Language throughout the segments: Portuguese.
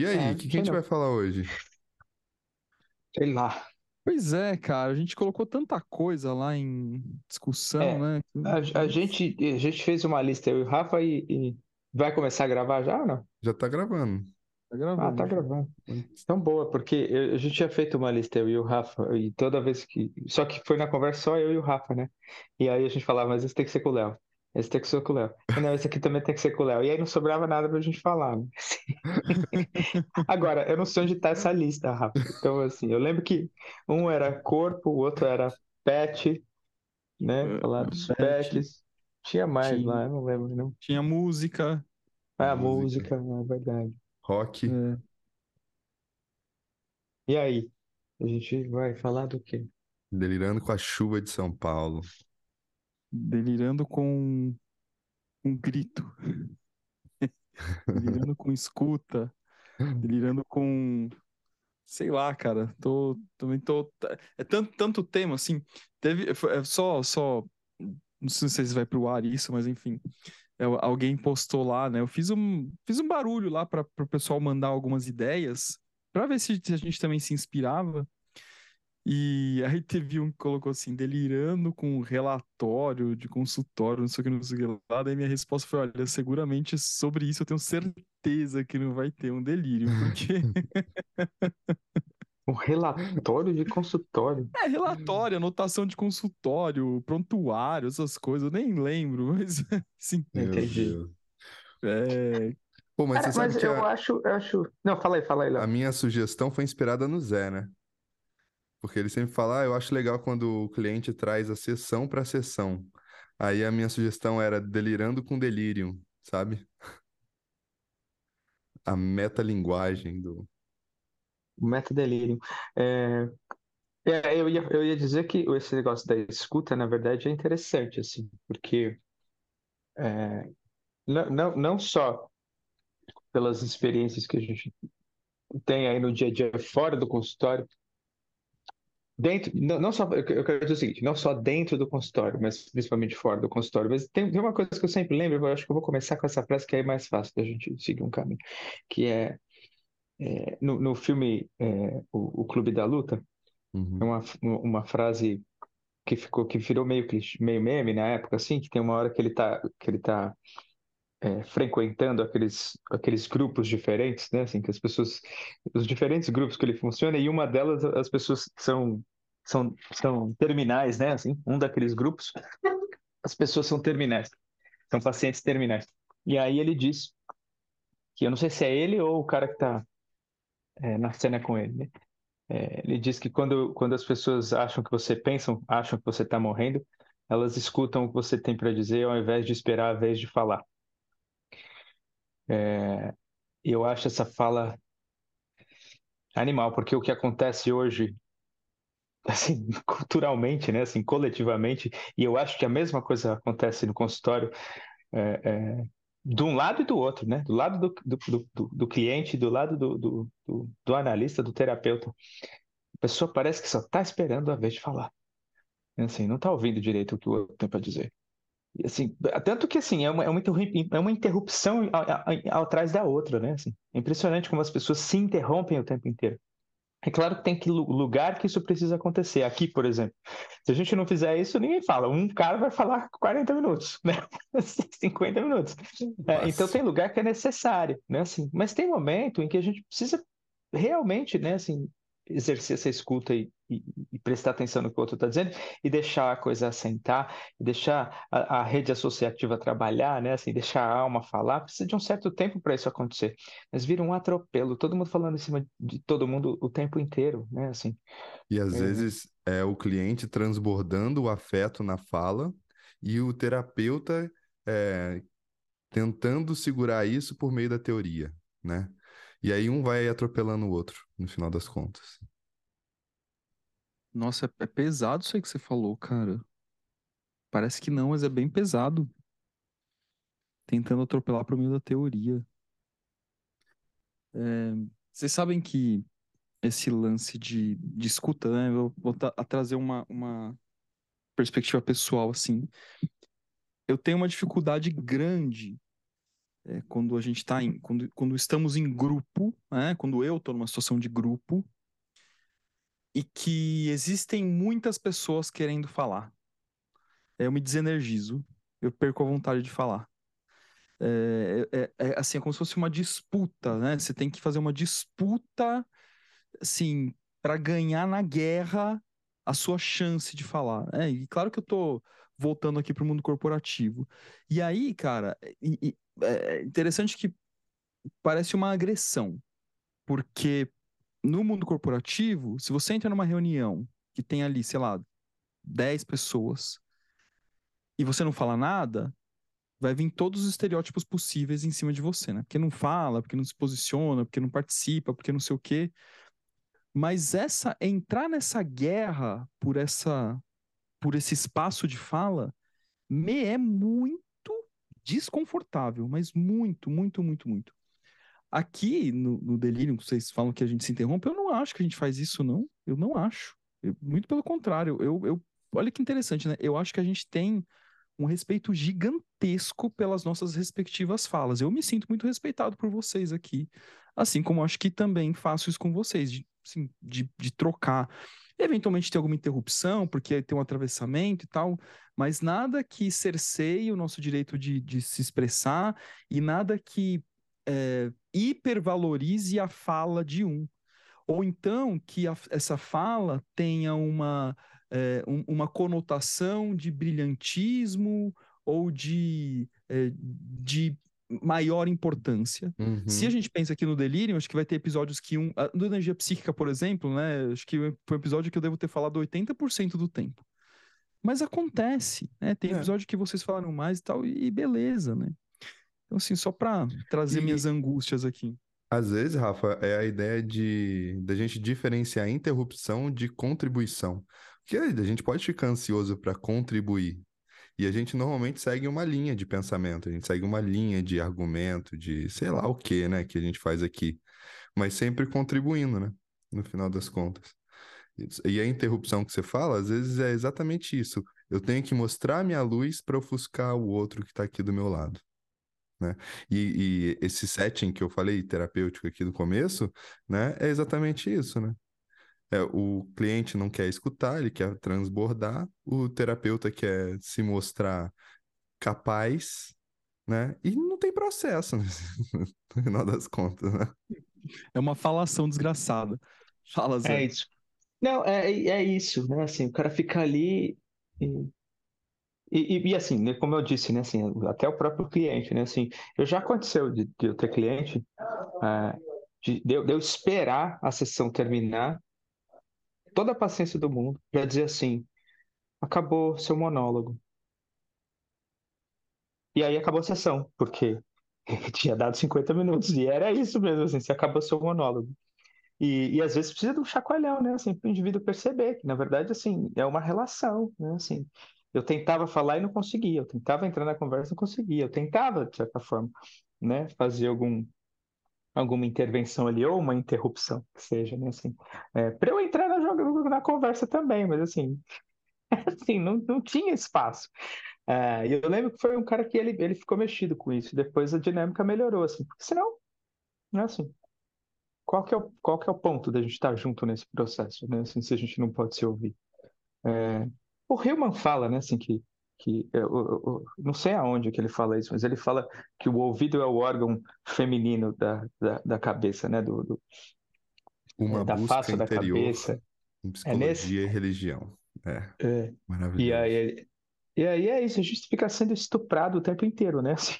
E aí, É, o que, que a gente vai falar hoje? Sei lá. Pois é, cara, a gente colocou tanta coisa lá em discussão, É, né? A, a gente, a gente fez uma lista, eu e o Rafa, e, e vai começar a gravar já ou não? Já tá gravando. Tá Ah, gravando. tá gravando. Tão boa, porque eu- a gente tinha feito uma lista, eu e o Rafa, e toda vez que. Só que foi na conversa só eu e o Rafa, né? E aí a gente falava, mas esse tem que ser com o Léo. Esse tem que ser com o Léo. Não, esse aqui também tem que ser com o Léo. E aí não sobrava nada pra gente falar, né? Agora, eu não sei onde tá essa lista, Rafa. Então, assim, eu lembro que um era corpo, o outro era pet, né? Falar dos Pet. pets. Tinha mais Tinha. lá, eu não lembro, não. Tinha música. Ah, Música. música, é verdade. Rock. é, E aí? A gente vai falar do quê? Delirando com a chuva de São Paulo. Delirando com um grito. delirando com escuta. Delirando com. Sei lá, cara. Tô, também tô. É tanto, tanto tema, assim. Teve. é Só, só. Não sei se vai pro ar isso, mas enfim. É, alguém postou lá, né? Eu fiz um, fiz um barulho lá para o pessoal mandar algumas ideias, para ver se a gente também se inspirava. E aí teve um que colocou assim, delirando com relatório de consultório, não sei o que, não sei o que lá. Daí minha resposta foi: olha, seguramente sobre isso eu tenho certeza que não vai ter um delírio, porque Um relatório de consultório. é relatório, anotação de consultório, prontuário, essas coisas, eu nem lembro, mas assim, Meu Entendi. É, Pô, mas Cara, você sabe mas que eu a, acho, eu acho. Não, fala aí, fala aí, a Léo. minha sugestão foi inspirada no Zé, né? Porque ele sempre fala, ah, eu acho legal quando o cliente traz a sessão para sessão. Aí a minha sugestão era delirando com delírio, sabe? A metalinguagem do. O metadelírio. É, é, eu ia, eu ia dizer que esse negócio da escuta, na verdade, é interessante, assim, porque é, não, não, não só pelas experiências que a gente tem aí no dia a dia fora do consultório, dentro, não, não só, eu quero dizer o seguinte, não só dentro do consultório, mas principalmente fora do consultório, mas tem, tem uma coisa que eu sempre lembro, eu acho que eu vou começar com essa frase que é mais fácil da gente seguir um caminho, que é, é, no, no filme é, o, o Clube da Luta, Uhum. uma, uma frase que ficou que virou meio meio meme na época assim que tem uma hora que ele tá que ele tá é, frequentando aqueles aqueles grupos diferentes né assim que as pessoas os diferentes grupos que ele funciona e uma delas as pessoas são são são terminais né assim um daqueles grupos as pessoas são terminais são pacientes terminais e aí ele diz que eu não sei se é ele ou o cara que tá é, na cena com ele né? É, ele diz que quando, quando as pessoas acham que você pensam, acham que você está morrendo, elas escutam o que você tem para dizer ao invés de esperar a vez de falar. É, eu acho essa fala animal, porque o que acontece hoje, assim, culturalmente, né, assim, coletivamente, e eu acho que a mesma coisa acontece no consultório, é, é, de um lado e do outro, né, do lado do, do, do, do cliente, do lado do, do, do, do analista, do terapeuta. A pessoa parece que só está esperando a vez de falar. Assim, não está ouvindo direito o que o outro tem para dizer. Assim, tanto que assim, é uma, é uma, é uma interrupção atrás da outra, né? Assim, é impressionante como as pessoas se interrompem o tempo inteiro. É claro que tem que lu- lugar que isso precisa acontecer. Aqui, por exemplo, se a gente não fizer isso, ninguém fala. Um cara vai falar 40 minutos, né? 50 minutos. É, então tem lugar que é necessário, né? Assim, mas tem momento em que a gente precisa realmente, né? Assim, exercer essa escuta e, e- e prestar atenção no que o outro está dizendo e deixar a coisa assentar, deixar a, a rede associativa trabalhar, né? Assim, deixar a alma falar. Precisa de um certo tempo para isso acontecer. Mas vira um atropelo, todo mundo falando em cima de todo mundo o tempo inteiro, né? Assim, E às É. vezes é o cliente transbordando o afeto na fala e o terapeuta é, tentando segurar isso por meio da teoria, né? E aí um vai atropelando o outro, no final das contas. Nossa, é, é pesado isso aí que você falou, cara. Parece que não, mas é bem pesado. Tentando atropelar por meio da teoria. É, vocês sabem que esse lance de, de escuta, né? Eu vou a trazer uma, uma perspectiva pessoal, assim. Eu tenho uma dificuldade grande é, quando a gente está em. Quando, quando estamos em grupo, né? Quando eu estou numa situação de grupo, e que existem muitas pessoas querendo falar. Eu me desenergizo, eu perco a vontade de falar. É, é, é, assim, é como se fosse uma disputa, né? Você tem que fazer uma disputa, assim, para ganhar na guerra a sua chance de falar. É, e claro que eu tô voltando aqui para o mundo corporativo. E aí, cara, e, e, é interessante que parece uma agressão, porque no mundo corporativo, se você entra numa reunião que tem ali, sei lá, 10 pessoas e você não fala nada, vai vir todos os estereótipos possíveis em cima de você, né? Porque não fala, porque não se posiciona, porque não participa, porque não sei o quê. Mas essa entrar nessa guerra por essa por esse espaço de fala me é muito desconfortável, mas muito, muito, muito, muito. Aqui no, no Delírio, vocês falam que a gente se interrompe, eu não acho que a gente faz isso, não. Eu não acho. Eu, muito pelo contrário. Eu, eu, olha que interessante, né? Eu acho que a gente tem um respeito gigantesco pelas nossas respectivas falas. Eu me sinto muito respeitado por vocês aqui, assim como acho que também faço isso com vocês, de, assim, de, de trocar. Eventualmente tem alguma interrupção, porque tem um atravessamento e tal, mas nada que cerceie o nosso direito de, de se expressar e nada que é, hipervalorize a fala de um. Ou então que a, essa fala tenha uma é, um, uma conotação de brilhantismo ou de, é, de maior importância. Uhum. Se a gente pensa aqui no delírio, acho que vai ter episódios que um. A, do energia psíquica, por exemplo, né? Acho que foi um episódio que eu devo ter falado 80% do tempo. Mas acontece, né? Tem é. episódio que vocês falaram mais e tal, e beleza, né? Então, assim, só para trazer e... minhas angústias aqui. Às vezes, Rafa, é a ideia de da gente diferenciar interrupção de contribuição. Porque a gente pode ficar ansioso para contribuir. E a gente normalmente segue uma linha de pensamento, a gente segue uma linha de argumento, de sei lá o que, né, que a gente faz aqui. Mas sempre contribuindo, né? No final das contas. E a interrupção que você fala, às vezes é exatamente isso. Eu tenho que mostrar minha luz para ofuscar o outro que está aqui do meu lado. Né? E, e, esse setting que eu falei, terapêutico aqui no começo, né, é exatamente isso, né? É, o cliente não quer escutar, ele quer transbordar, o terapeuta quer se mostrar capaz, né? E não tem processo, né? no final das contas, né? É uma falação desgraçada. Fala, Zé. É isso. Não, é, é isso, né? Assim, o cara fica ali e, e, e, assim, né, como eu disse, né? Assim, até o próprio cliente, né? Assim, eu já aconteceu de, de eu ter cliente, é, de, de, eu esperar a sessão terminar toda a paciência do mundo para dizer assim: acabou seu monólogo. E aí acabou a sessão, porque tinha dado 50 minutos e era isso mesmo, assim, se acabou seu monólogo. E, e às vezes precisa de um chacoalhão, né, assim, para o indivíduo perceber que, na verdade, assim, é uma relação, né, assim. Eu tentava falar e não conseguia, eu tentava entrar na conversa e não conseguia, eu tentava, de certa forma, né, fazer algum, alguma intervenção ali, ou uma interrupção, que seja, né? Assim, é, para eu entrar na, na conversa também, mas assim, assim não, não tinha espaço. É, eu lembro que foi um cara que ele, ele ficou mexido com isso, depois a dinâmica melhorou, assim, porque senão, não é assim. Qual que é o, qual que é o ponto da gente estar junto nesse processo, né? Assim, se a gente não pode se ouvir. É, o Hillman fala, né, assim, que que eu, eu, eu, não sei aonde que ele fala isso, mas ele fala que o ouvido é o órgão feminino da, da, da cabeça, né? Do, do Uma da busca face interior da cabeça. em é psicologia é nesse... e religião. É, é. Maravilhoso. E aí, e aí é isso, a gente fica sendo estuprado o tempo inteiro, né? Assim,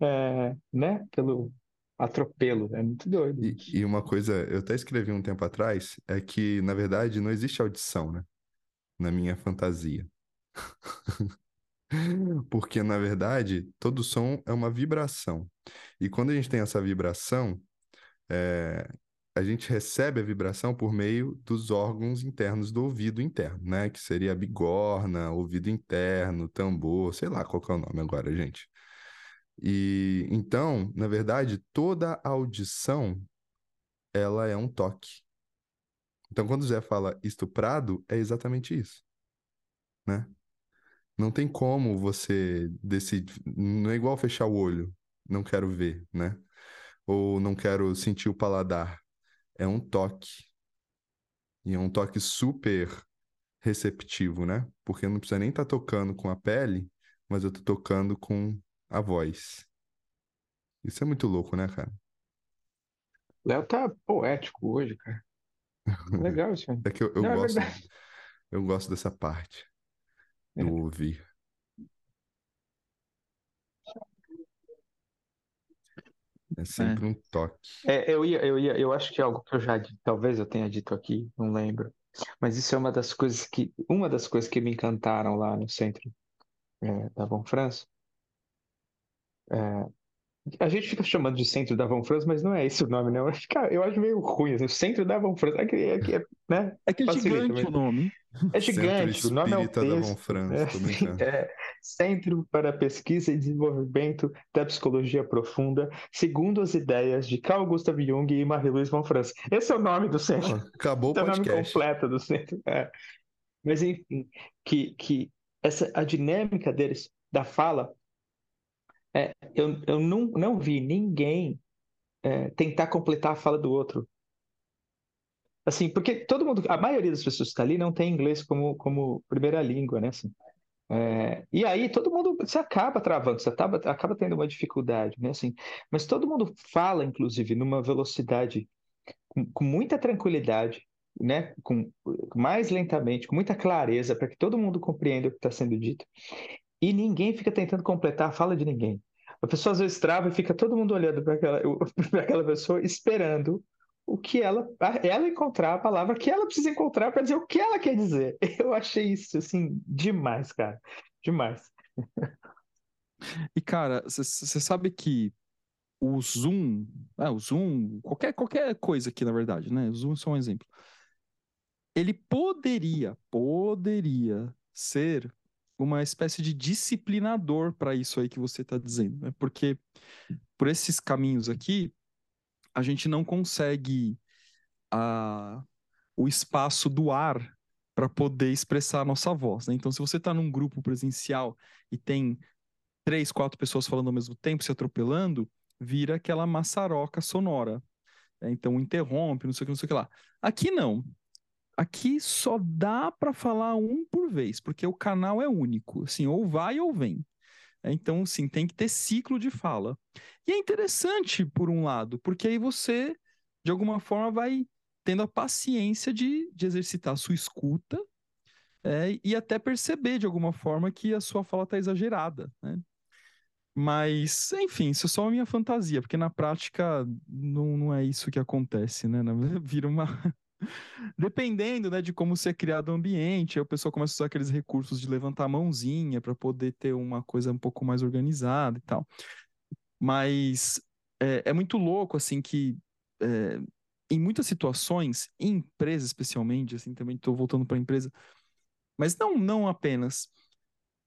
é, né? Pelo atropelo, é muito doido. E, e uma coisa, eu até escrevi um tempo atrás, é que, na verdade, não existe audição, né? Na minha fantasia. Porque, na verdade, todo som é uma vibração. E quando a gente tem essa vibração, é, a gente recebe a vibração por meio dos órgãos internos do ouvido interno, né? Que seria a bigorna, ouvido interno, tambor, sei lá qual é o nome agora, gente. E então, na verdade, toda audição ela é um toque. Então, quando o Zé fala estuprado, é exatamente isso, né? Não tem como você decidir. Não é igual fechar o olho. Não quero ver, né? Ou não quero sentir o paladar. É um toque. E é um toque super receptivo, né? Porque eu não precisa nem estar tá tocando com a pele, mas eu tô tocando com a voz. Isso é muito louco, né, cara? Léo tá poético hoje, cara. Legal aí. É que eu, eu não, é gosto, é eu gosto dessa parte do é. ouvir. É sempre é. um toque. É, eu ia, eu ia, eu acho que é algo que eu já talvez eu tenha dito aqui, não lembro. Mas isso é uma das coisas que, uma das coisas que me encantaram lá no centro é, da Von France. É, a gente fica chamando de centro da Von France, mas não é esse o nome, né? Eu acho, cara, eu acho meio ruim, assim, o centro da Von France. É que é, é, né? é, que é gigante o nome. É gigante, o nome é o texto. Da Von France, é, é, Centro para Pesquisa e Desenvolvimento da Psicologia Profunda, segundo as ideias de Carl Gustav Jung e Marie-Louise Von France. Esse é o nome do centro. Acabou Esse o podcast. é o nome completo do centro. É. Mas, enfim, que, que essa, a dinâmica deles, da fala, é, eu, eu não, não vi ninguém é, tentar completar a fala do outro. Assim, porque todo mundo, a maioria das pessoas que está ali não tem inglês como, como primeira língua, né? Assim, é, e aí todo mundo se acaba travando, você acaba, acaba tendo uma dificuldade, né? Assim, mas todo mundo fala, inclusive, numa velocidade com, com muita tranquilidade, né? Com, mais lentamente, com muita clareza, para que todo mundo compreenda o que está sendo dito. E ninguém fica tentando completar a fala de ninguém. A pessoa às vezes trava e fica todo mundo olhando para aquela, aquela pessoa, esperando o que ela, ela encontrar a palavra que ela precisa encontrar para dizer o que ela quer dizer. Eu achei isso assim demais, cara, demais. E cara, você sabe que o Zoom, ah, o Zoom, qualquer qualquer coisa aqui na verdade, né? O Zoom é só um exemplo. Ele poderia, poderia ser uma espécie de disciplinador para isso aí que você está dizendo, né? Porque por esses caminhos aqui, a gente não consegue a, o espaço do ar para poder expressar a nossa voz. Né? Então, se você está num grupo presencial e tem três, quatro pessoas falando ao mesmo tempo, se atropelando, vira aquela maçaroca sonora. Né? Então, interrompe, não sei o que, não sei o que lá. Aqui não. Aqui só dá para falar um por vez, porque o canal é único. Assim, ou vai ou vem. É, então, sim, tem que ter ciclo de fala. E é interessante, por um lado, porque aí você, de alguma forma, vai tendo a paciência de, de exercitar a sua escuta é, e até perceber, de alguma forma, que a sua fala está exagerada. Né? Mas, enfim, isso é só a minha fantasia, porque na prática não, não é isso que acontece, né? Vira uma, Dependendo, né, de como ser criado o ambiente, aí o pessoal começa a usar aqueles recursos de levantar a mãozinha para poder ter uma coisa um pouco mais organizada e tal. Mas é, é muito louco, assim, que é, em muitas situações, em empresa especialmente, assim, também estou voltando para a empresa, mas não, não apenas.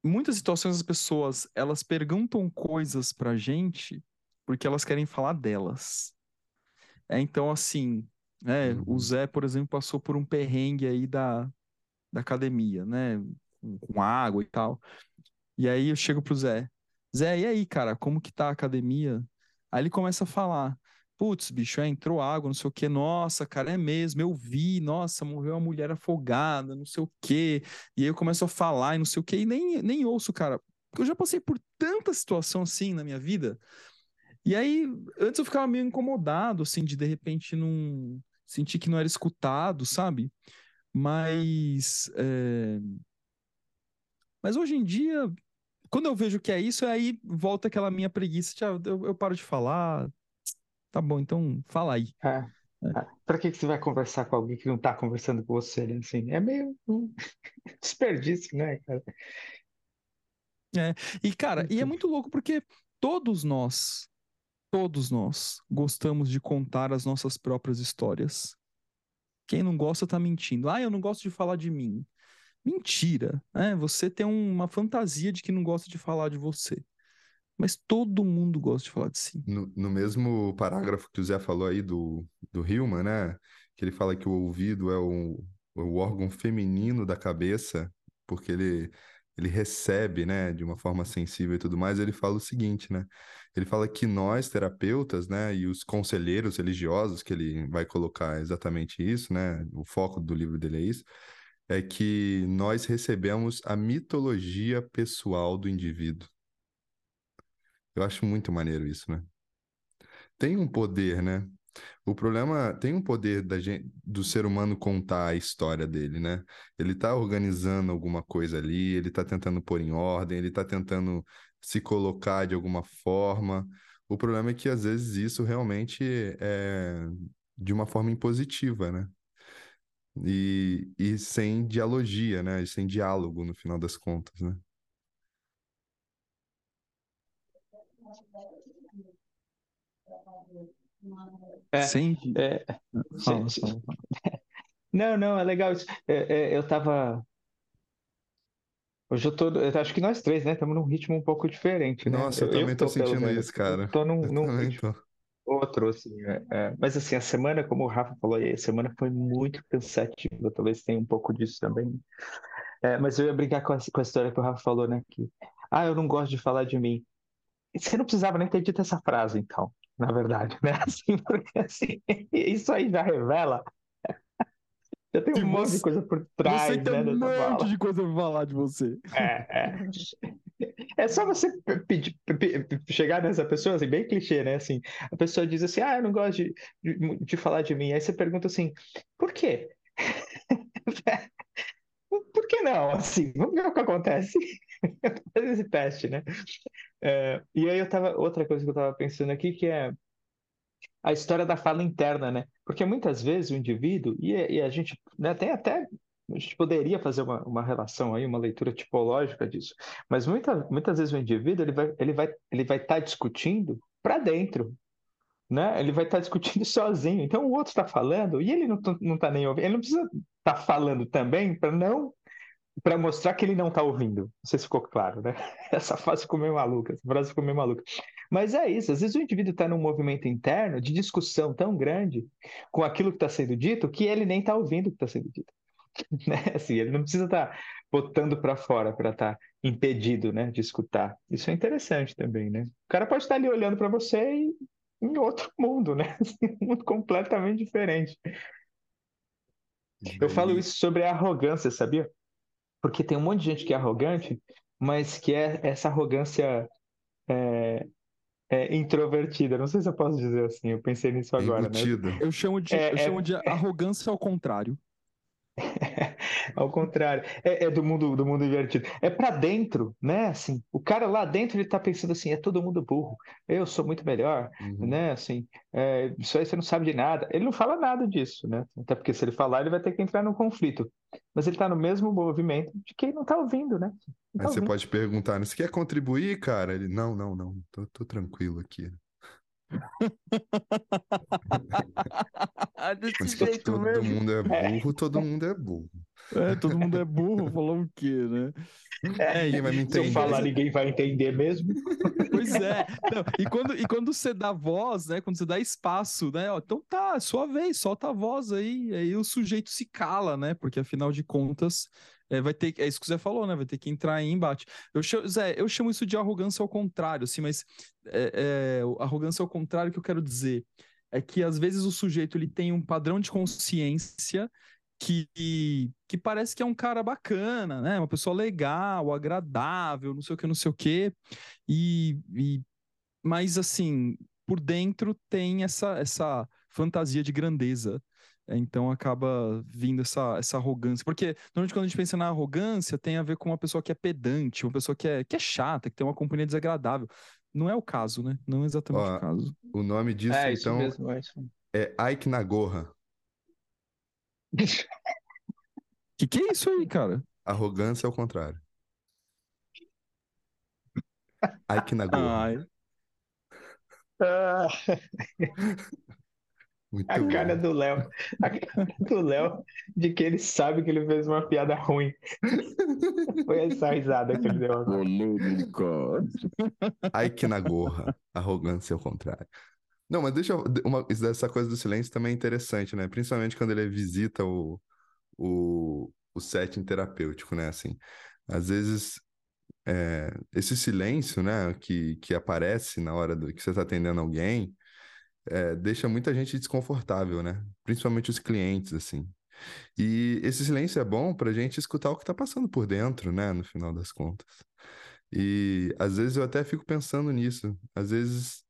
Em muitas situações as pessoas, elas perguntam coisas para a gente porque elas querem falar delas. É, então, assim, né? Uhum. O Zé, por exemplo, passou por um perrengue aí da, da academia, né? Com, com água e tal. E aí eu chego pro Zé. Zé, e aí, cara, como que tá a academia? Aí ele começa a falar. Putz, bicho, é, entrou água, não sei o quê. Nossa, cara, é mesmo, eu vi. Nossa, morreu uma mulher afogada, não sei o quê. E aí eu começo a falar e não sei o quê. E nem, nem ouço, cara. Porque eu já passei por tanta situação assim na minha vida. E aí, antes eu ficava meio incomodado, assim, de de repente não senti que não era escutado, sabe? Mas, é... mas hoje em dia, quando eu vejo que é isso, aí volta aquela minha preguiça, eu, eu paro de falar, tá bom, então fala aí. É. É. Para que, que você vai conversar com alguém que não está conversando com você? Né? Assim, é meio um desperdício, né, cara? É. E, cara, e é muito louco porque todos nós Todos nós gostamos de contar as nossas próprias histórias. Quem não gosta tá mentindo. Ah, eu não gosto de falar de mim. Mentira, né? Você tem uma fantasia de que não gosta de falar de você. Mas todo mundo gosta de falar de si. No, no mesmo parágrafo que o Zé falou aí do, do Hillman, né? Que ele fala que o ouvido é o, o órgão feminino da cabeça, porque ele ele recebe, né, de uma forma sensível e tudo mais, ele fala o seguinte, né? Ele fala que nós, terapeutas, né, e os conselheiros religiosos, que ele vai colocar exatamente isso, né? O foco do livro dele é isso, é que nós recebemos a mitologia pessoal do indivíduo. Eu acho muito maneiro isso, né? Tem um poder, né? O problema tem um poder da gente, do ser humano contar a história dele, né? Ele está organizando alguma coisa ali, ele está tentando pôr em ordem, ele está tentando se colocar de alguma forma. O problema é que às vezes isso realmente é de uma forma impositiva, né? E, e sem dialogia, né? E sem diálogo no final das contas, né? É, Sim. é, Fala, fala. não, não, é legal isso. É, é, eu tava. Hoje eu tô. Eu acho que nós três, né? Estamos num ritmo um pouco diferente, né? Nossa, eu Eu, também tô tô, sentindo menos. isso, cara. tô num, Eu num ritmo tô. outro, assim. é, é. Mas assim, a semana, como o Rafa falou aí, a semana foi muito cansativa. Talvez tenha um pouco disso também. É, mas eu ia brincar com a, com a história que o Rafa falou, né? Que, ah, eu não gosto de falar de mim. Você não precisava nem ter dito essa frase, então, na verdade, né? Assim, porque assim, isso aí já revela. Já tem um monte de você- coisa por Você trás, tem né, um monte fala. de coisa pra falar de você. É, é. É só você pedir, pe- pe- chegar nessa pessoa, assim, bem clichê, né? Assim, a pessoa diz assim, ah, eu não gosto de, de, de falar de mim. Aí você pergunta assim, por quê? Por que não? Assim, vamos ver o que acontece. Fazer esse teste, né? É, e aí eu tava, outra coisa que eu tava pensando aqui, que é a história da fala interna, né? Porque muitas vezes o indivíduo, e, e a gente né, tem até, a gente poderia fazer uma, uma relação aí, uma leitura tipológica disso, mas muita, muitas vezes o indivíduo ele vai ele vai ele vai estar discutindo para dentro, né? Ele vai estar discutindo sozinho. Então o outro está falando e ele não, tá- não tá nem ouvindo. Ele não precisa estar falando também para não para mostrar que ele não está ouvindo. Não sei se ficou claro, né? Essa frase ficou meio maluca, essa frase ficou meio maluca. Mas é isso, às vezes o indivíduo está num movimento interno de discussão tão grande com aquilo que está sendo dito que ele nem está ouvindo o que está sendo dito. Né? Assim, ele não precisa estar botando para fora para estar impedido né, de escutar. Isso é interessante também, né? O cara pode estar ali olhando para você e em outro mundo, né? Um mundo completamente diferente. Eu falo isso sobre a arrogância, sabia? Porque tem um monte de gente que é arrogante, mas que é essa arrogância é, é introvertida. Não sei se eu posso dizer assim, eu pensei nisso é agora, né? Eu chamo de, É- eu é- chamo de arrogância ao contrário. Ao contrário, é, é do mundo do mundo invertido. É pra dentro, né? Assim, o cara lá dentro ele tá pensando assim, é todo mundo burro. Eu sou muito melhor, Uhum. né? Assim, é, isso aí você não sabe de nada. Ele não fala nada disso, né? Até porque se ele falar, ele vai ter que entrar no conflito. Mas ele tá no mesmo movimento de quem não tá ouvindo, né? Não Aí tá você ouvindo. pode perguntar, você quer contribuir, cara? Ele, não, não, não, tô, tô tranquilo aqui. Desse Mas jeito todo mesmo. mundo é burro, todo mundo é burro. É, todo mundo é burro, falou o quê, né? É, Ninguém vai me Se eu entender. falar, ninguém vai entender mesmo. Pois é. Não, e, quando, e quando você dá voz, né? Quando você dá espaço, né? Ó, então tá, é sua vez, solta a voz aí. Aí o sujeito se cala, né? Porque afinal de contas, é, vai ter. É isso que o Zé falou, né? Vai ter que entrar em embate. Eu chamo, Zé, eu chamo isso de arrogância ao contrário, assim, mas é, é, arrogância ao contrário que eu quero dizer é que às vezes o sujeito ele tem um padrão de consciência que, que parece que é um cara bacana, né? Uma pessoa legal, agradável, não sei o que, não sei o que. E, e mas assim, por dentro tem essa essa fantasia de grandeza. É, Então acaba vindo essa, essa arrogância. Porque normalmente quando a gente pensa na arrogância, tem a ver com uma pessoa que é pedante, uma pessoa que é, que é chata, que tem uma companhia desagradável. Não é o caso, né? Não é exatamente Ó, o caso. O nome disso, É então, mesmo, é é Ike Nagorra. Que que é isso aí, cara? Arrogância ao contrário. Ike Nagorra. Ai, Ah, Muito a cara bom. do Léo. A cara do Léo de que ele sabe que ele fez uma piada ruim. Foi essa risada que ele deu agora. polêmica. Ike Nagorra. Arrogância ao contrário. Não, mas deixa eu. Uma, dessa coisa do silêncio também é interessante, né? Principalmente quando ele visita o, o, o setting terapêutico, né? Assim, às vezes é, esse silêncio, né, que, que aparece na hora do, que você está atendendo alguém, é, deixa muita gente desconfortável, né? Principalmente os clientes, assim. E esse silêncio é bom para a gente escutar o que está passando por dentro, né? No final das contas. E às vezes eu até fico pensando nisso. Às vezes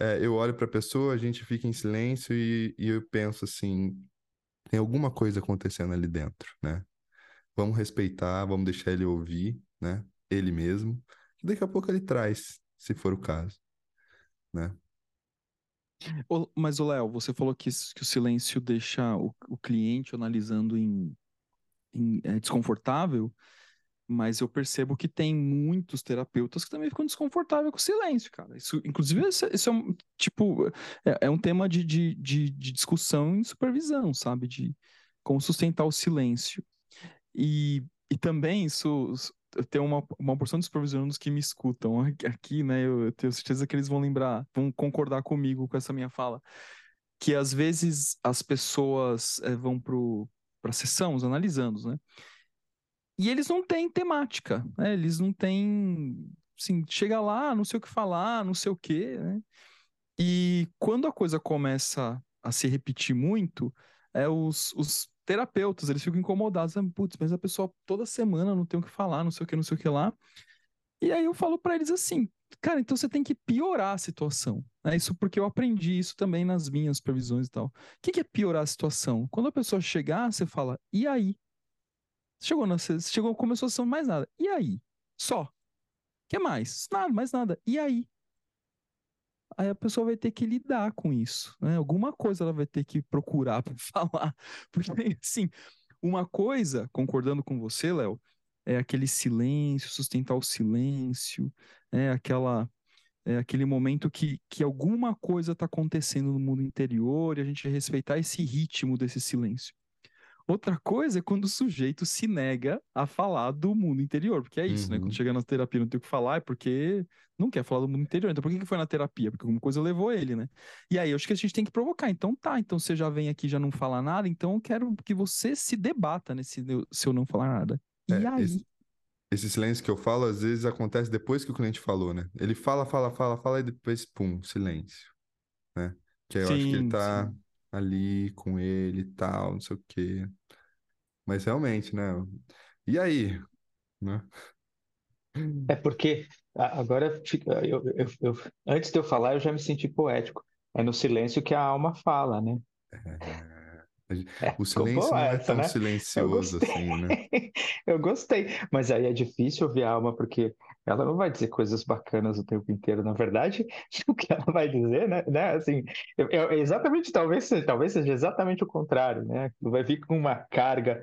é, eu olho para a pessoa, a gente fica em silêncio e, e eu penso assim: tem alguma coisa acontecendo ali dentro, né? Vamos respeitar, vamos deixar ele ouvir, né? Ele mesmo. Daqui a pouco ele traz, se for o caso, né? Mas, o Léo, você falou que, que o silêncio deixa o, o cliente analisando em, em é, desconfortável, mas eu percebo que tem muitos terapeutas que também ficam desconfortáveis com o silêncio, cara. Isso, inclusive, isso, isso é um tipo é, é um tema de, de, de, de, discussão em supervisão, sabe? De como sustentar o silêncio. E, e também isso tem uma, uma porção de supervisionados que me escutam aqui, né? Eu, eu tenho certeza que eles vão lembrar, vão concordar comigo com essa minha fala. Que às vezes as pessoas é, vão para a sessão, os analisandos, né? E eles não têm temática, né? Eles não têm. Assim, chega lá, não sei o que falar, não sei o quê, né? E quando a coisa começa a se repetir muito, é os, os terapeutas, eles ficam incomodados. Ah, Putz, mas a pessoa toda semana não tem o que falar, não sei o que, não sei o que lá. E aí eu falo para eles assim, cara, então você tem que piorar a situação. É isso porque eu aprendi isso também nas minhas previsões e tal. O que, é piorar a situação? Quando a pessoa chegar, você fala, e aí? Chegou, na, chegou, começou a sessão, mais nada. E aí? Só. Que mais? Nada, mais nada. E aí? Aí a pessoa vai ter que lidar com isso, né? Alguma coisa ela vai ter que procurar para falar, porque assim, uma coisa, concordando com você, Léo, é aquele silêncio, sustentar o silêncio, é aquela é aquele momento que, que alguma coisa está acontecendo no mundo interior e a gente respeitar esse ritmo desse silêncio. Outra coisa é quando o sujeito se nega a falar do mundo interior, porque é isso, uhum. né? Quando uhum. chega na terapia não tem o que falar, é porque não quer falar do mundo interior. Então por que, que foi na terapia? Porque alguma coisa levou ele, né? E aí eu acho que a gente tem que provocar. Então tá, então você já vem aqui já não fala nada, então eu quero que você se debata nesse se eu não falar nada. E é, aí? Esse, esse, silêncio que eu falo, às vezes acontece depois que o cliente falou, né? Ele fala, fala, fala, fala e depois, pum, silêncio. Né? Que aí eu sim, acho que ele tá. Sim ali com ele e tal, não sei o quê. Mas realmente, né? E aí? Né? É porque agora eu, eu, eu, antes de eu falar, eu já me senti poético. É no silêncio que a alma fala, né? É... O silêncio não é tão né? silencioso assim, né? eu gostei, mas aí é difícil ouvir a alma, porque ela não vai dizer coisas bacanas o tempo inteiro. Na verdade, o que ela vai dizer, né? né assim, eu, eu, exatamente, talvez, talvez seja exatamente o contrário, né? Vai vir com uma carga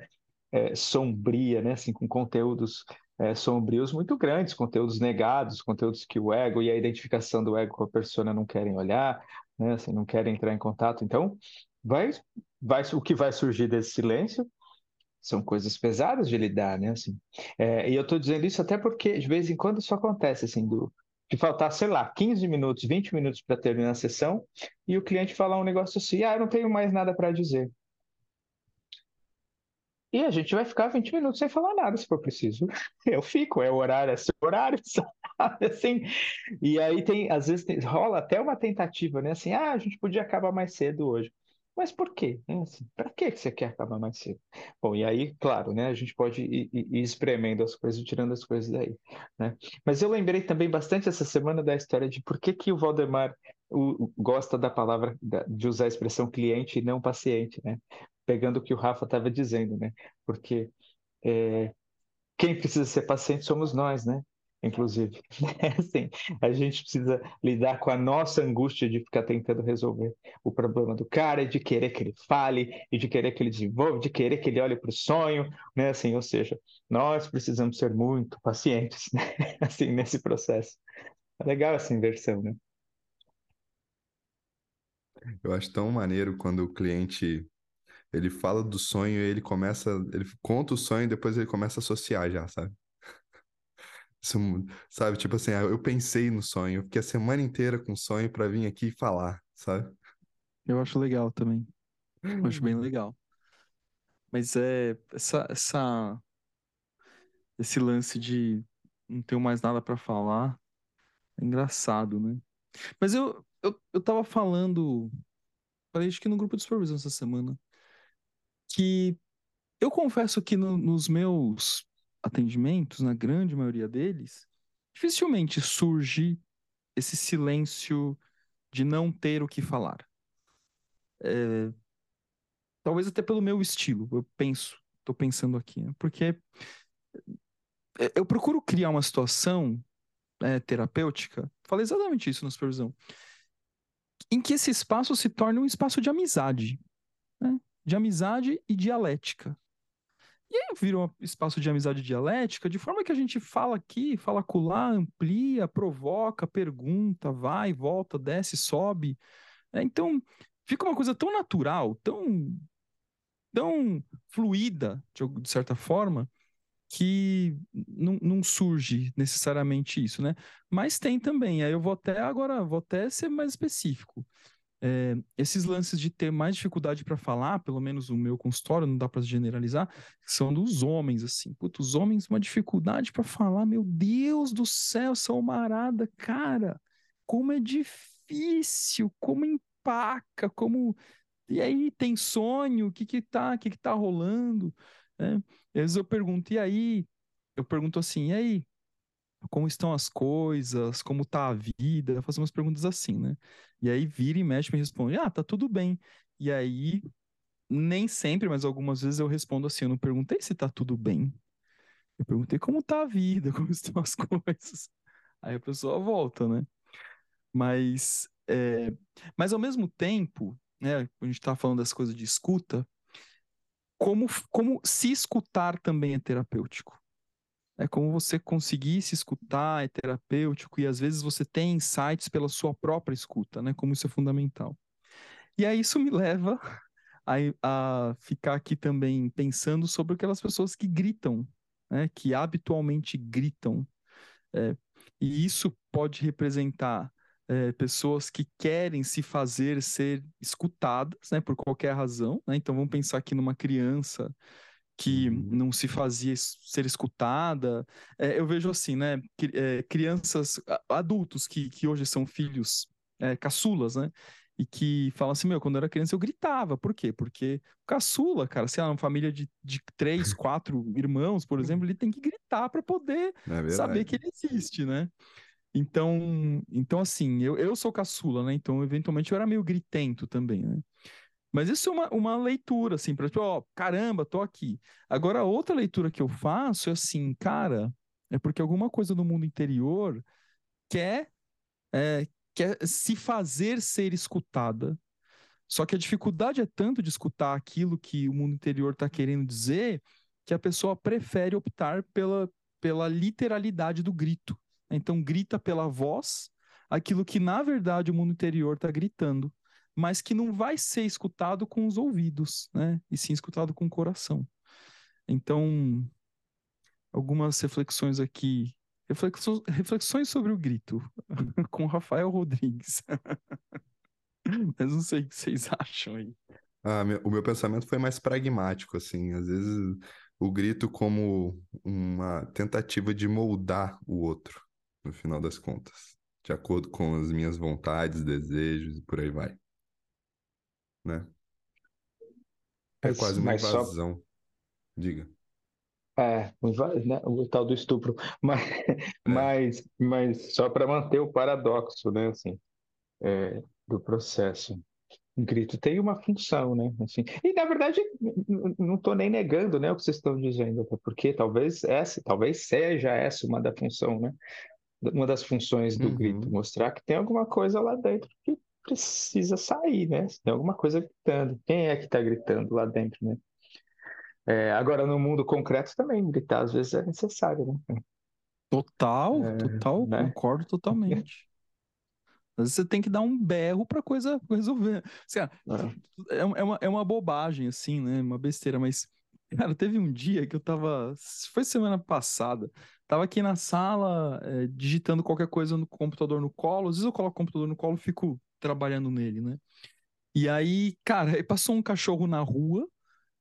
é, sombria, né? Assim, com conteúdos é, sombrios muito grandes, conteúdos negados, conteúdos que o ego e a identificação do ego com a persona não querem olhar, né? Assim, não querem entrar em contato. Então, vai, vai, o que vai surgir desse silêncio são coisas pesadas de lidar, né? Assim, é, e eu estou dizendo isso até porque de vez em quando isso acontece, assim, do, de faltar, sei lá, 15 minutos, 20 minutos para terminar a sessão e o cliente falar um negócio assim, ah, eu não tenho mais nada para dizer. E a gente vai ficar 20 minutos sem falar nada, se for preciso. Eu fico, é o horário, é seu horário, sabe? Assim, e aí tem, às vezes tem, rola até uma tentativa, né? Assim, ah, a gente podia acabar mais cedo hoje. Mas por quê? É assim, para que você quer acabar mais cedo? Bom, e aí, claro, né, a gente pode ir, ir, espremendo as coisas, tirando as coisas daí. Né? Mas eu lembrei também bastante essa semana da história de por que, que o Valdemar o, gosta da palavra, de usar a expressão cliente e não paciente, né? Pegando o que o Rafa estava dizendo, né? Porque é, quem precisa ser paciente somos nós, né? Inclusive. assim, a gente precisa lidar com a nossa angústia de ficar tentando resolver o problema do cara, de querer que ele fale, e de querer que ele desenvolva, de querer que ele olhe para o sonho, né? Assim, ou seja, nós precisamos ser muito pacientes, né? assim, nesse processo. É legal essa inversão, né? Eu acho tão maneiro quando o cliente ele fala do sonho e ele começa, ele conta o sonho depois ele começa a associar já, sabe? Sabe? Tipo assim, eu pensei no sonho, eu fiquei a semana inteira com sonho para vir aqui falar, sabe? Eu acho legal também. Eu acho bem legal. Mas é essa, essa esse lance de não tenho mais nada para falar. É engraçado, né? Mas eu, eu, eu tava falando, falei acho que no grupo de supervisão essa semana, que eu confesso que no, nos meus atendimentos, na grande maioria deles, dificilmente surge esse silêncio de não ter o que falar. É, talvez até pelo meu estilo, eu penso, estou pensando aqui, né? porque é, eu procuro criar uma situação é, terapêutica, falei exatamente isso na supervisão, em que esse espaço se torne um espaço de amizade, né? de amizade e dialética. E aí vira um espaço de amizade dialética, de forma que a gente fala aqui, fala acolá, amplia, provoca, pergunta, vai, volta, desce, sobe. É, então, fica uma coisa tão natural, tão, tão fluida, de, de certa forma, que não, não, surge necessariamente isso, né? Mas tem também, aí eu vou até agora, vou até ser mais específico é, esses lances de ter mais dificuldade para falar, pelo menos o meu consultório, não dá para generalizar, são dos homens, assim. Puta, os homens, uma dificuldade para falar, meu Deus do céu, são uma arada, cara, como é difícil, como empaca, como. E aí, tem sonho? O que que tá, que que tá rolando? É, às vezes eu pergunto, e aí? Eu pergunto assim, e aí? Como estão as coisas, como tá a vida, fazer umas perguntas assim, né? E aí vira e mexe me responde, ah, tá tudo bem. E aí, nem sempre, mas algumas vezes eu respondo assim, eu não perguntei se tá tudo bem. Eu perguntei como tá a vida, como estão as coisas. Aí a pessoa volta, né? Mas, é... mas ao mesmo tempo, né, a gente tá falando das coisas de escuta, como, como se escutar também é terapêutico. É como você conseguir se escutar, é terapêutico, e às vezes você tem insights pela sua própria escuta, né? Como isso é fundamental. E aí isso me leva a, a ficar aqui também pensando sobre aquelas pessoas que gritam, né? Que habitualmente gritam. É, e isso pode representar é, pessoas que querem se fazer ser escutadas, né, por qualquer razão, né? Então vamos pensar aqui numa criança que não se fazia ser escutada. É, eu vejo assim, né? É, crianças, adultos que, que hoje são filhos é, caçulas, né? E que falam assim, meu, quando eu era criança eu gritava. Por quê? Porque caçula, cara, se é uma família de, de três, quatro irmãos, por exemplo, ele tem que gritar para poder é saber que ele existe, né? Então, então assim, eu, eu sou caçula, né? Então, eventualmente, eu era meio gritento também, né? Mas isso é uma, uma leitura, assim, para tipo, ó, caramba, tô aqui. Agora, outra leitura que eu faço é assim, cara, é porque alguma coisa no mundo interior quer, é, quer se fazer ser escutada. Só que a dificuldade é tanto de escutar aquilo que o mundo interior está querendo dizer que a pessoa prefere optar pela, pela literalidade do grito. Então, grita pela voz aquilo que, na verdade, o mundo interior está gritando mas que não vai ser escutado com os ouvidos, né? E sim escutado com o coração. Então, algumas reflexões aqui. Reflexões, reflexões sobre o grito, com Rafael Rodrigues. mas não sei o que vocês acham aí. Ah, meu, o meu pensamento foi mais pragmático, assim. Às vezes o grito como uma tentativa de moldar o outro, no final das contas, de acordo com as minhas vontades, desejos e por aí vai né? É Mas- quase uma mas só- invasão. Diga. É, né, o tal do estupro. Mas, mas, mas só para manter o paradoxo, né, assim, é, do processo. O grito tem uma função, né? Assim, e na verdade não estou nem negando, né, o que vocês estão dizendo, até porque talvez essa, talvez seja essa uma da função, né? Uma das funções do grito, Uhum. mostrar que tem alguma coisa lá dentro que precisa sair, né? Tem alguma coisa gritando. Quem é que está gritando lá dentro, né? É, agora, no mundo concreto também, gritar às vezes é necessário, né? Total, é, total, né? concordo totalmente. Às vezes você tem que dar um berro para coisa resolver. Assim, é. é. É, uma, é uma bobagem, assim, né? Uma besteira, mas, cara, teve um dia que eu tava. Foi semana passada. Tava aqui na sala, é, digitando qualquer coisa no computador no colo. Às vezes eu coloco o computador no colo e fico trabalhando nele, né? E aí, cara, passou um cachorro na rua,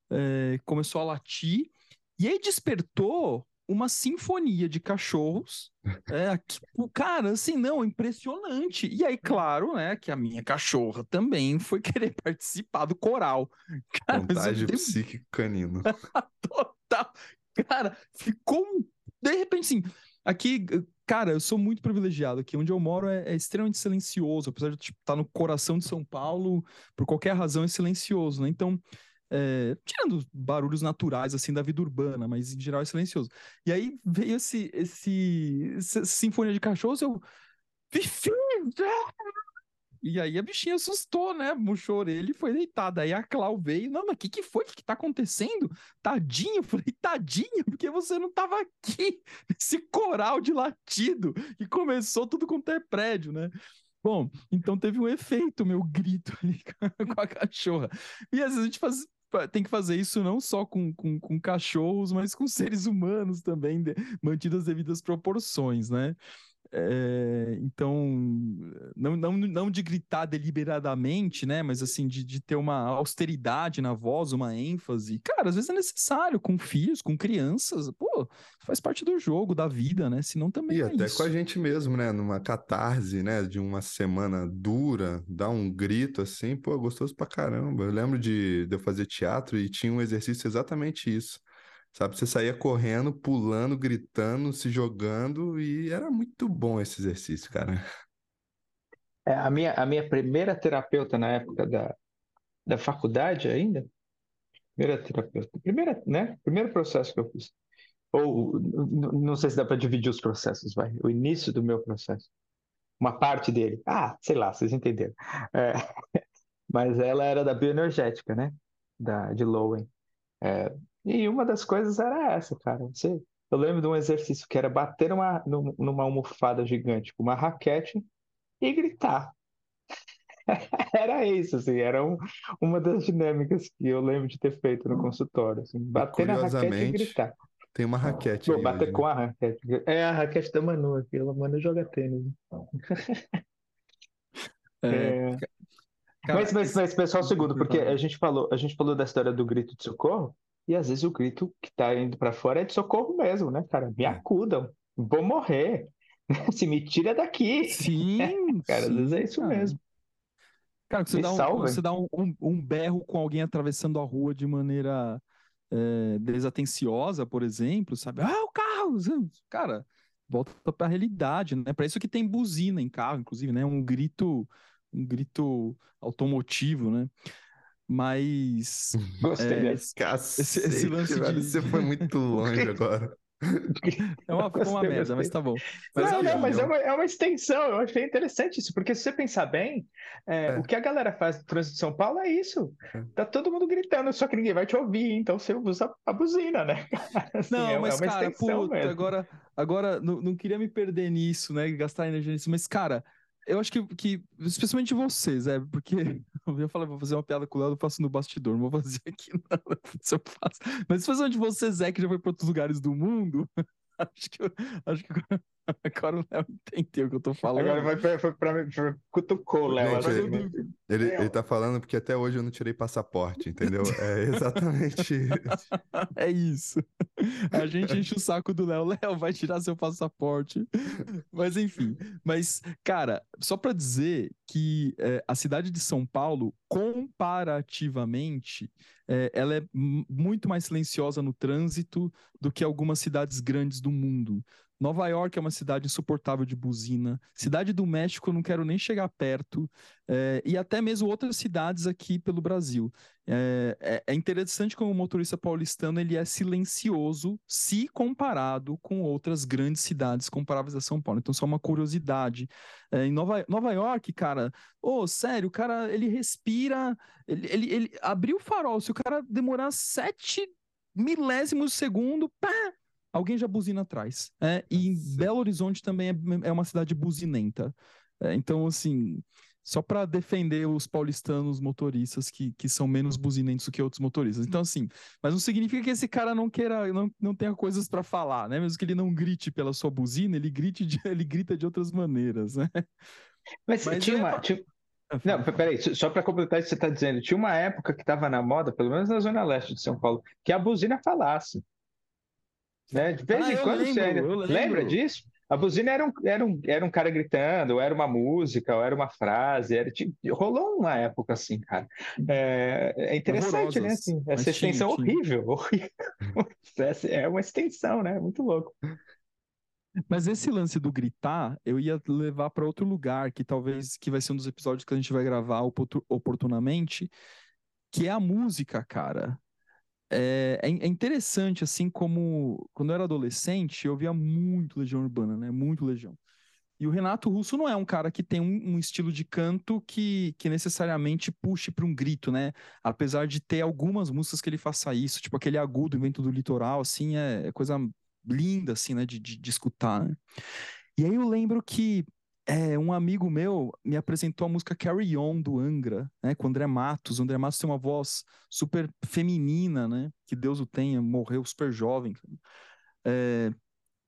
é, começou a latir, e aí despertou uma sinfonia de cachorros. É, que, cara, assim, não, impressionante. E aí, claro, né, que a minha cachorra também foi querer participar do coral. Cara, Vontade tenho... psíquico canino. Total. Cara, ficou de repente, assim, aqui, cara, eu sou muito privilegiado aqui. Onde eu moro é, é extremamente silencioso, apesar de tipo, estar tá no coração de São Paulo, por qualquer razão é silencioso, né? Então, é, tirando barulhos naturais assim da vida urbana, mas em geral é silencioso. E aí veio esse, esse essa sinfonia de cachorros, eu Fifi! E aí a bichinha assustou, né? Murchou a orelha e foi deitada. Aí a Clau veio, não, mas o que, que foi? O que, que tá acontecendo? Tadinho, eu falei, tadinho, porque você não tava aqui nesse coral de latido que começou tudo com ter prédio, né? Bom, então teve um efeito, meu grito ali com a cachorra. E às vezes a gente faz, tem que fazer isso não só com, com, com cachorros, mas com seres humanos também, mantidas as devidas proporções, né? É, então, não, não, não de gritar deliberadamente, né? Mas assim, de, de ter uma austeridade na voz, uma ênfase. Cara, às vezes é necessário, com filhos, com crianças. Pô, faz parte do jogo, da vida, né? Senão também. E é até isso. com a gente mesmo, né? Numa catarse, né? De uma semana dura, dar um grito assim, pô, gostoso pra caramba. Eu lembro de, de eu fazer teatro e tinha um exercício exatamente isso. Sabe, você saía correndo, pulando, gritando, se jogando e era muito bom esse exercício, cara. É, a, minha, a minha primeira terapeuta na época da, da faculdade ainda, primeira terapeuta, primeira, né? Primeiro processo que eu fiz. Ou não sei se dá para dividir os processos, vai. O início do meu processo. Uma parte dele. Ah, sei lá, vocês entenderam. É, mas ela era da bioenergética, né? Da, de Lowen. É, e uma das coisas era essa, cara. Você, eu lembro de um exercício que era bater numa, numa almofada gigante com uma raquete e gritar. era isso, assim, era um, uma das dinâmicas que eu lembro de ter feito no consultório. Assim, bater na raquete e gritar. Tem uma raquete. Aí bater hoje, com né? a raquete. É a raquete da Manu aqui. Ela Manu joga tênis. é... é... Cara, mas, mas, mas, pessoal, um segundo, porque a gente falou, a gente falou da história do grito de socorro, e às vezes o grito que tá indo para fora é de socorro mesmo, né, cara? Me é. acudam, vou morrer. Se me tira daqui. Sim. cara, sim, às vezes é isso cara. mesmo. Cara, você dá, um, você dá um, um, um, berro com alguém atravessando a rua de maneira é, desatenciosa, por exemplo, sabe? Ah, o carro! Cara, volta para a realidade, né? Para isso que tem buzina em carro, inclusive, né? Um grito, um grito automotivo, né? Mas. Gostei é, desse. Cacete, esse, esse lance de... Você foi muito longe agora. É uma, gostei, uma merda, gostei. mas tá bom. Mas, não, não, mas é uma, é uma, extensão. Eu achei interessante isso, porque se você pensar bem, é, é. o que a galera faz no trânsito de São Paulo é isso. É. Tá todo mundo gritando, só que ninguém vai te ouvir, então você usa a buzina, né? Assim, não, é, mas, cara, puta, agora, agora não, não queria me perder nisso, né? Gastar energia nisso, mas, cara, eu acho que, que especialmente vocês, é, porque eu ia falar, vou fazer uma piada com o Léo, eu faço no bastidor, não vou fazer aqui, não, se eu faço. Mas especialmente vocês, é, que já foi para outros lugares do mundo, acho que, acho que Agora o Léo entendeu o que eu tô falando. Agora vai pra, foi pra, pra, cutucou o Léo. Ele, ele, ele tá falando porque até hoje eu não tirei passaporte, entendeu? É exatamente isso. É isso. A gente enche o saco do Léo. Léo, vai tirar seu passaporte. Mas enfim. Mas, cara, só pra dizer que é, a cidade de São Paulo, comparativamente, é, ela é muito mais silenciosa no trânsito do que algumas cidades grandes do mundo. Nova York é uma cidade insuportável de buzina. Cidade do México, eu não quero nem chegar perto. É, e até mesmo outras cidades aqui pelo Brasil. É, é, é, interessante como o motorista paulistano ele é silencioso se comparado com outras grandes cidades comparáveis a São Paulo. Então, só uma curiosidade. É, em Nova, Nova York, cara, ô, oh, sério, o cara, ele respira, ele, ele, ele abriu o farol. Se o cara demorar sete milésimos de segundo, pá, alguém já buzina atrás. É, e em Belo Horizonte também é, é uma cidade buzinenta. É, então, assim, só para defender os paulistanos motoristas que, que são menos buzinentos do que outros motoristas. Então, assim, mas não significa que esse cara não queira, não, não tenha coisas para falar, né? Mesmo que ele não grite pela sua buzina, ele, grite de, ele grita de outras maneiras, né? Mas, mas tinha, é... uma, tinha... Ah, não, peraí, só para completar o que você está dizendo, tinha uma época que estava na moda, pelo menos na zona leste de São Paulo, que a buzina falasse. Né? De vez ah, em quando lembro, você lembra disso? A buzina era um, era, um, era um cara gritando, ou era uma música, ou era uma frase. Era, tipo, rolou uma época assim, cara. É, é interessante, né? Assim, essa extensão tinha, horrível, horrível. É uma extensão, né? Muito louco. Mas esse lance do gritar, eu ia levar para outro lugar, que talvez que vai ser um dos episódios que a gente vai gravar oportunamente, que é a música, cara. É, é, é, interessante, assim, como quando eu era adolescente, eu via muito Legião Urbana, né? Muito Legião. E o Renato Russo não é um cara que tem um, um estilo de canto que, que necessariamente puxe para um grito, né? Apesar de ter algumas músicas que ele faça isso, tipo aquele agudo, Vento do Litoral, assim, é, é coisa linda, assim, né? De, de, de escutar, né? E aí eu lembro que é, um amigo meu me apresentou a música Carry On do Angra, né, com o André Matos. O André Matos tem uma voz super feminina, né, que Deus o tenha, morreu super jovem. É,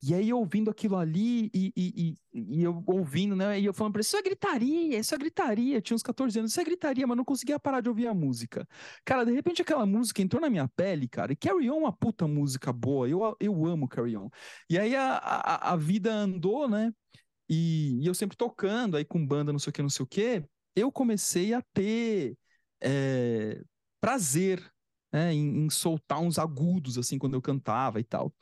e aí ouvindo aquilo ali e, e, e, e, eu ouvindo, né, e eu falando pra ele, isso é gritaria, isso é gritaria. Eu tinha uns 14 anos, isso é gritaria, mas não conseguia parar de ouvir a música. Cara, de repente aquela música entrou na minha pele, cara, e Carry On é uma puta música boa, eu, eu amo Carry On. E aí a, a, a vida andou, né, e, e, eu sempre tocando aí com banda, não sei o que, não sei o que, eu comecei a ter é, prazer né, em, em, soltar uns agudos, assim, quando eu cantava e tal.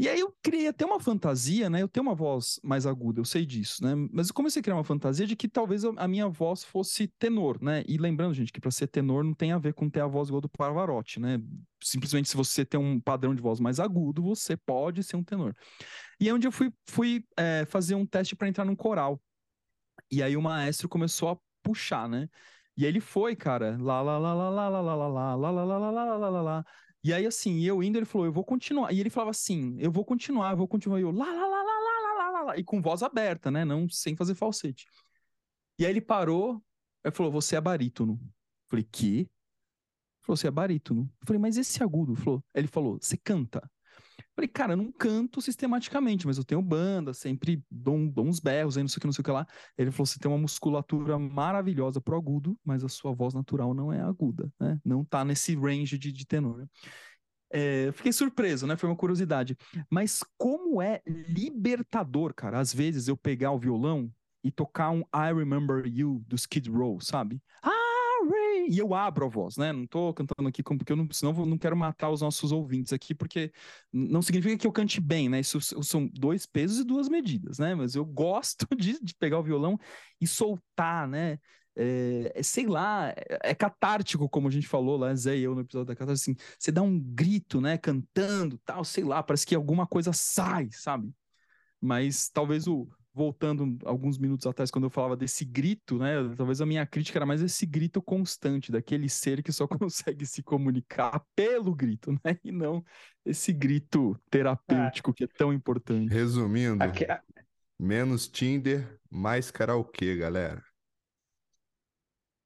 E aí eu criei até uma fantasia, né? Eu tenho uma voz mais aguda, eu sei disso, né? Mas eu comecei a criar uma fantasia de que talvez a minha voz fosse tenor, né? E lembrando, gente, que para ser tenor não tem a ver com ter a voz igual do Pavarotti, né? Simplesmente se você tem um padrão de voz mais agudo, você pode ser um tenor. E é onde eu fui, fui é, fazer um teste para entrar num coral. E aí o maestro começou a puxar, né? E ele foi, cara, lá, lá, lá, lá, lá, lá, lá, lá, lá, lá, lá, lá, lá, lá, lá, lá. E aí, assim, eu indo, ele falou, eu vou continuar. E ele falava assim, eu vou continuar, eu vou continuar. E eu, lá, lá, lá, lá, lá, lá, lá, lá, e com voz aberta, né? Não sem fazer falsete. E aí ele parou, aí falou, você é barítono. Eu falei, que? Ele falou, você é barítono. Eu falei, mas esse agudo? Ele falou, ele falou, você canta. Falei, cara, eu não canto sistematicamente, mas eu tenho banda, sempre dou, uns berros aí, não sei o que, não sei o que lá. Ele falou: você tem uma musculatura maravilhosa pro agudo, mas a sua voz natural não é aguda, né? Não tá nesse range de, de tenor. Né? É, fiquei surpreso, né? Foi uma curiosidade. Mas como é libertador, cara, às vezes eu pegar o violão e tocar um I Remember You do Skid Row, sabe? Ah! E eu abro a voz, né? Não tô cantando aqui porque eu não, senão eu não quero matar os nossos ouvintes aqui, porque não significa que eu cante bem, né? Isso são dois pesos e duas medidas, né? Mas eu gosto de, de pegar o violão e soltar, né? É, é, sei lá, é, é, catártico, como a gente falou lá, Zé e eu no episódio da catástrofe, assim, você dá um grito, né, cantando, tal, sei lá, parece que alguma coisa sai, sabe? Mas talvez o, voltando alguns minutos atrás, quando eu falava desse grito, né? Talvez a minha crítica era mais esse grito constante, daquele ser que só consegue se comunicar pelo grito, né? E não esse grito terapêutico é. que é tão importante. Resumindo, Aqui... menos Tinder, mais karaokê, galera.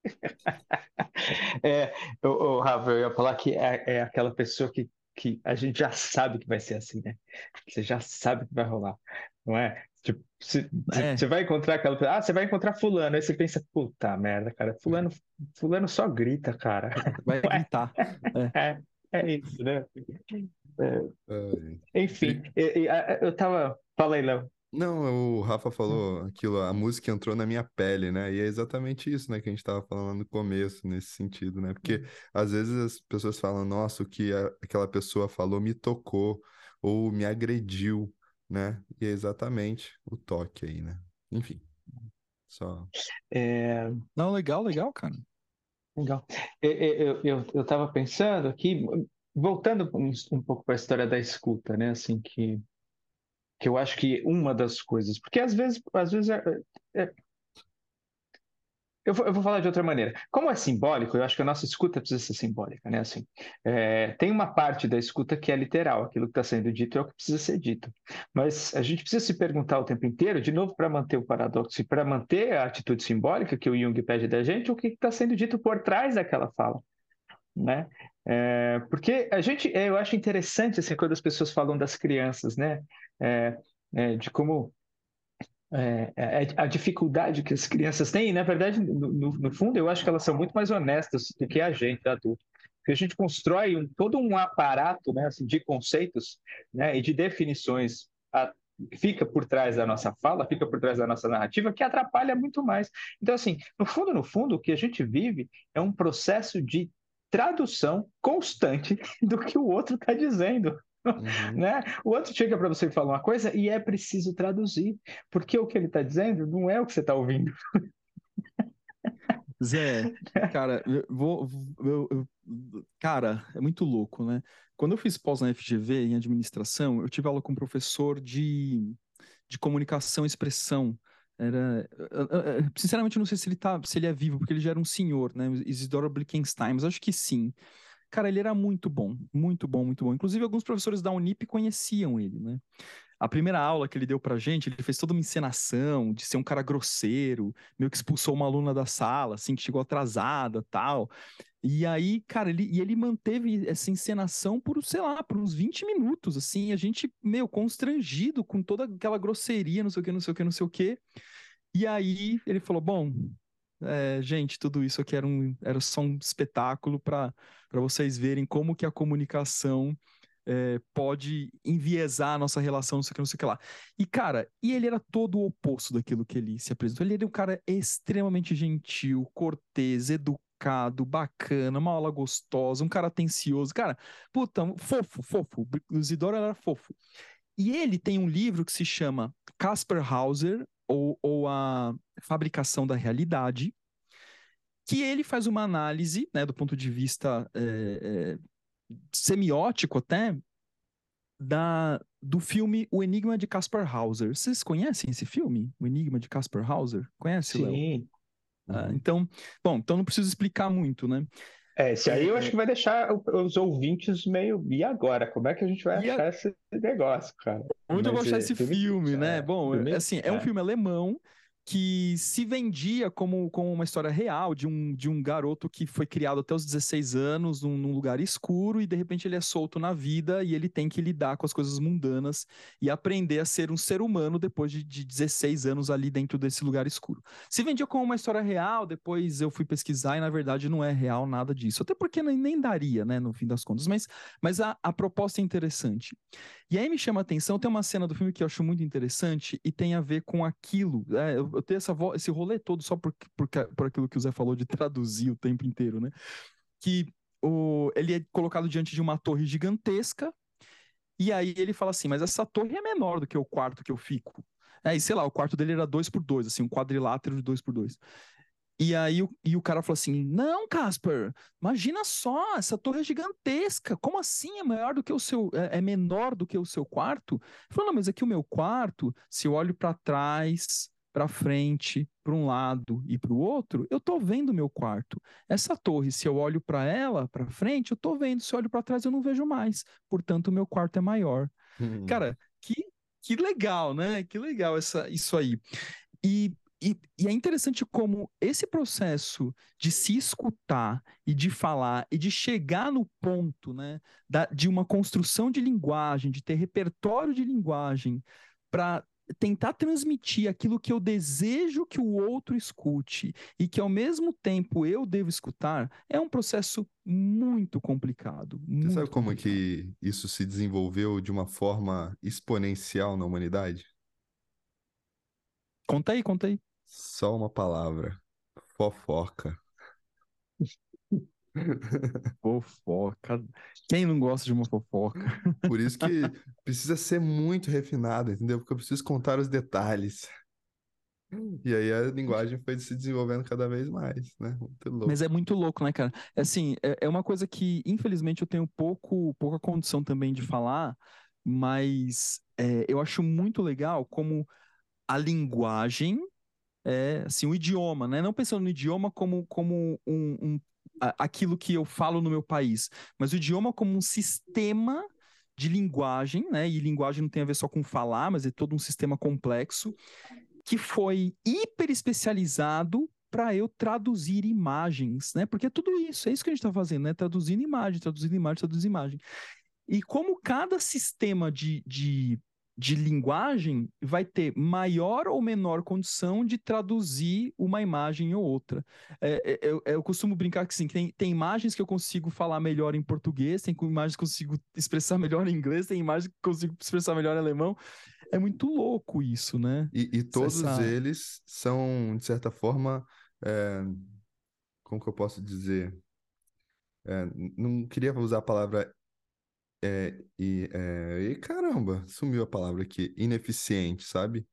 é, o, Rafa, eu ia falar que é, é aquela pessoa que que a gente já sabe que vai ser assim, né? Você já sabe que vai rolar, não é? Tipo, você é. vai encontrar aquela Ah, você vai encontrar fulano. Aí você pensa, puta merda, cara. Fulano, fulano só grita, cara. Vai gritar. É, é, é isso, né? É. Enfim, eu, eu tava. Fala aí, Léo. Não, o Rafa falou aquilo, a música entrou na minha pele, né? E é exatamente isso, né, que a gente tava falando no começo, nesse sentido, né? Porque uhum. às vezes as pessoas falam, nossa, o que aquela pessoa falou me tocou ou me agrediu né? E é exatamente o toque aí, né? Enfim, só. É... Não, legal, legal, cara. Legal. Eu, eu, eu tava pensando aqui, voltando um, um pouco para a história da escuta, né? Assim, que, que eu acho que uma das coisas, porque às vezes, às vezes é, é, eu vou, eu vou, falar de outra maneira. Como é simbólico, eu acho que a nossa escuta precisa ser simbólica, né? Assim, é, tem uma parte da escuta que é literal, aquilo que está sendo dito é o que precisa ser dito. Mas a gente precisa se perguntar o tempo inteiro, de novo, para manter o paradoxo e para manter a atitude simbólica que o Jung pede da gente, o que está sendo dito por trás daquela fala, né? É, porque a gente, eu acho interessante assim quando as pessoas falam das crianças, né? É de como é, é, é, a dificuldade que as crianças têm, na verdade, no, no, no, fundo, eu acho que elas são muito mais honestas do que a gente, adulto. Porque a gente constrói um, todo um aparato né, assim, de conceitos né, e de definições a, fica por trás da nossa fala, fica por trás da nossa narrativa, que atrapalha muito mais. Então, assim, no fundo, no fundo, o que a gente vive é um processo de tradução constante do que o outro está dizendo. Uhum. Né? O outro chega para você e fala uma coisa e é preciso traduzir, porque o que ele está dizendo não é o que você está ouvindo. Zé, cara, eu vou, eu, eu, cara, é muito louco, né? Quando eu fiz pós na FGV em administração, eu tive aula com um professor de, de comunicação e expressão. Era, sinceramente, eu não sei se ele tá, se ele é vivo, porque ele já era um senhor, né? Isidoro Blickenstein, mas acho que sim. Cara, ele era muito bom, muito bom, muito bom. Inclusive, alguns professores da Unip conheciam ele, né? A primeira aula que ele deu pra gente, ele fez toda uma encenação de ser um cara grosseiro, meio que expulsou uma aluna da sala, assim, que chegou atrasada tal. E aí, cara, ele, e ele manteve essa encenação por, sei lá, por uns 20 minutos, assim, a gente, meio constrangido com toda aquela grosseria, não sei o que, não sei o que, não sei o que. E aí ele falou: Bom, é, gente, tudo isso aqui era, um, era só um espetáculo para vocês verem como que a comunicação é, pode enviesar a nossa relação, não sei o que, não sei o que lá. E, cara, e ele era todo o oposto daquilo que ele se apresentou. Ele era um cara extremamente gentil, cortês, educado, bacana, uma aula gostosa, um cara atencioso. Cara, puta, fofo, fofo. O Isidoro era fofo. E ele tem um livro que se chama Casper Hauser, ou, ou a fabricação da realidade, que ele faz uma análise, né, do ponto de vista é, é, semiótico até, da, do filme O Enigma de Caspar Hauser. Vocês conhecem esse filme? O Enigma de Caspar Hauser? Conhece, Léo? Sim. Ah, então, bom, então não preciso explicar muito, né? É, esse aí eu acho é. que vai deixar os ouvintes meio. E agora? Como é que a gente vai achar esse negócio, cara? Onde eu vou achar esse filme, né? É, Bom, assim, é um é. filme alemão que se vendia como, como uma história real de um, de um garoto que foi criado até os 16 anos num, num, lugar escuro e de repente ele é solto na vida e ele tem que lidar com as coisas mundanas e aprender a ser um ser humano depois de, de 16 anos ali dentro desse lugar escuro. Se vendia como uma história real, depois eu fui pesquisar e na verdade não é real nada disso. Até porque nem, nem daria, né, no fim das contas. Mas, mas a, a proposta é interessante. E aí me chama a atenção, tem uma cena do filme que eu acho muito interessante e tem a ver com aquilo. É, eu, eu tenho essa, esse rolê todo só por, por, por aquilo que o Zé falou de traduzir o tempo inteiro, né? Que o, ele é colocado diante de uma torre gigantesca e aí ele fala assim, mas essa torre é menor do que o quarto que eu fico. É, e sei lá, o quarto dele era dois por dois, assim, um quadrilátero de dois por dois. E aí o, e o cara falou assim: Não, Casper, imagina só, essa torre é gigantesca. Como assim é maior do que o seu. É, é menor do que o seu quarto? Ele falou: Não, mas aqui o meu quarto, se eu olho para trás, para frente, para um lado e para o outro, eu tô vendo o meu quarto. Essa torre, se eu olho para ela, para frente, eu tô vendo. Se eu olho para trás, eu não vejo mais. Portanto, o meu quarto é maior. Hum. Cara, que, que legal, né? Que legal essa, isso aí. E e, e, é interessante como esse processo de se escutar e de falar e de chegar no ponto né, da, de uma construção de linguagem, de ter repertório de linguagem, para tentar transmitir aquilo que eu desejo que o outro escute e que ao mesmo tempo eu devo escutar, é um processo muito complicado. Muito Você sabe como complicado. que isso se desenvolveu de uma forma exponencial na humanidade? Conta aí, conta aí. Só uma palavra: fofoca. Fofoca. Quem não gosta de uma fofoca? Por isso que precisa ser muito refinado, entendeu? Porque eu preciso contar os detalhes. E aí a linguagem foi se desenvolvendo cada vez mais, né? Muito louco. Mas é muito louco, né, cara? É assim, é, é uma coisa que, infelizmente, eu tenho pouco, pouca condição também de falar, mas é, eu acho muito legal como a linguagem é assim, o idioma, né? Não pensando no idioma como, como um, um aquilo que eu falo no meu país, mas o idioma como um sistema de linguagem, né? E linguagem não tem a ver só com falar, mas é todo um sistema complexo que foi hiper especializado para eu traduzir imagens, né? Porque é tudo isso, é isso que a gente está fazendo, né? Traduzindo imagem, traduzindo imagem, traduzindo imagem. E como cada sistema de, de de linguagem vai ter maior ou menor condição de traduzir uma imagem ou outra. É, é, eu, eu, costumo brincar que sim, tem, tem imagens que eu consigo falar melhor em português, tem imagens que eu consigo expressar melhor em inglês, tem imagens que eu consigo expressar melhor em alemão. É muito louco isso, né? E, e todos Essa... eles são, de certa forma, é... como que eu posso dizer? É, não queria usar a palavra é, e, é, e caramba, sumiu a palavra aqui, ineficiente, sabe?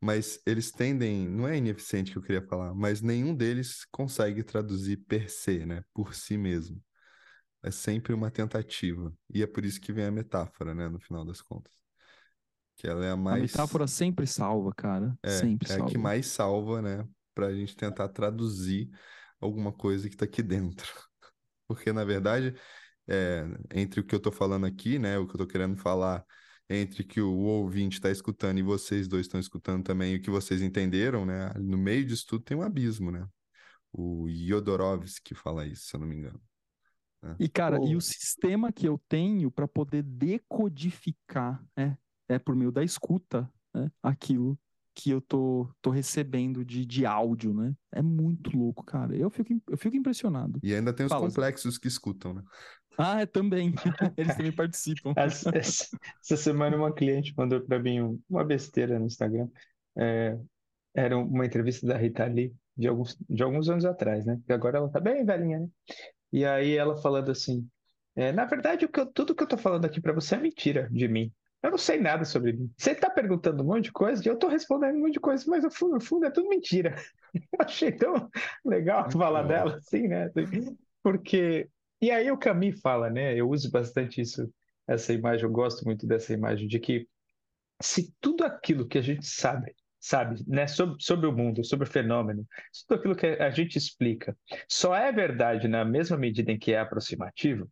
Mas eles tendem, não é ineficiente que eu queria falar, mas nenhum deles consegue traduzir per se, né? Por si mesmo. É sempre uma tentativa. E é por isso que vem a metáfora, né? No final das contas. Que ela é a mais. A metáfora sempre salva, cara. É, sempre é salva. a que mais salva, né? Pra gente tentar traduzir alguma coisa que tá aqui dentro. Porque, na verdade, é, entre o que eu estou falando aqui, né, o que eu estou querendo falar, entre que o ouvinte está escutando e vocês dois estão escutando também, o que vocês entenderam, né, no meio disso tudo tem um abismo, né? O Yodorovsky fala isso, se eu não me engano. Né? E, cara, e o sistema que eu tenho para poder decodificar é, é por meio da escuta né, aquilo que eu tô, tô recebendo de, de áudio, né? É muito louco, cara. Eu fico, eu fico impressionado. E ainda tem os Fala, complexos que escutam, né? Ah, é, também. Eles também participam. Essa, essa, semana uma cliente mandou para mim uma besteira no Instagram. É, era uma entrevista da Rita Lee de alguns, de alguns anos atrás, né? Porque agora ela tá bem velhinha, né? E aí ela falando assim, é, na verdade, o que eu, tudo que eu tô falando aqui para você é mentira de mim. Eu não sei nada sobre mim. Você está perguntando um monte de coisa e eu estou respondendo um monte de coisa, mas no fundo, no fundo é tudo mentira. Eu achei tão legal falar dela assim, né? Porque. E aí o Camille fala, né? Eu uso bastante isso, essa imagem, eu gosto muito dessa imagem, de que se tudo aquilo que a gente sabe, sabe, né, sobre, sobre o mundo, sobre o fenômeno, tudo aquilo que a gente explica, só é verdade na mesma medida em que é aproximativo,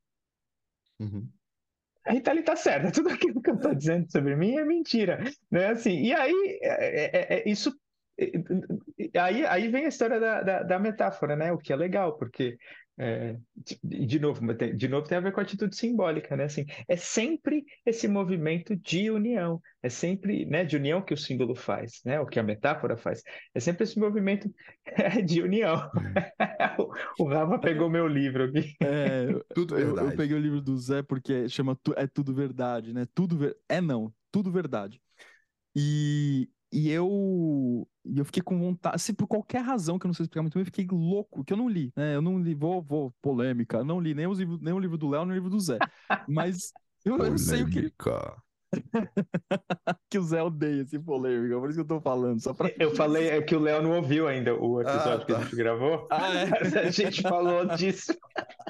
uhum a Rita ali tá certa, tudo aquilo que eu estou dizendo sobre mim é mentira, né? Assim, e aí é, é, é isso aí, aí vem a história da, da, da, metáfora, né? O que é legal, porque é, de novo, de novo tem a ver com a atitude simbólica, né? Assim, é sempre esse movimento de união, é sempre, né, de união que o símbolo faz, né? O que a metáfora faz, é sempre esse movimento de união. o, o Rafa pegou meu livro aqui. É, tudo verdade. Eu, eu, peguei o livro do Zé porque chama É Tudo Verdade, né? Tudo ver... é não, tudo verdade. E, e eu, eu fiquei com vontade, assim, por qualquer razão que eu não sei explicar muito bem, eu fiquei louco, que eu não li, né? Eu não li, vou, vou polêmica, não li nem, os nem o livro do Léo, nem o livro do Zé. Mas eu, eu não sei o que. que o Zé odeia esse polêmica, por isso que eu tô falando. Só pra... Eu falei é que o Léo não ouviu ainda o episódio ah, tá. que a tá. gente gravou. Ah, é? a gente falou disso.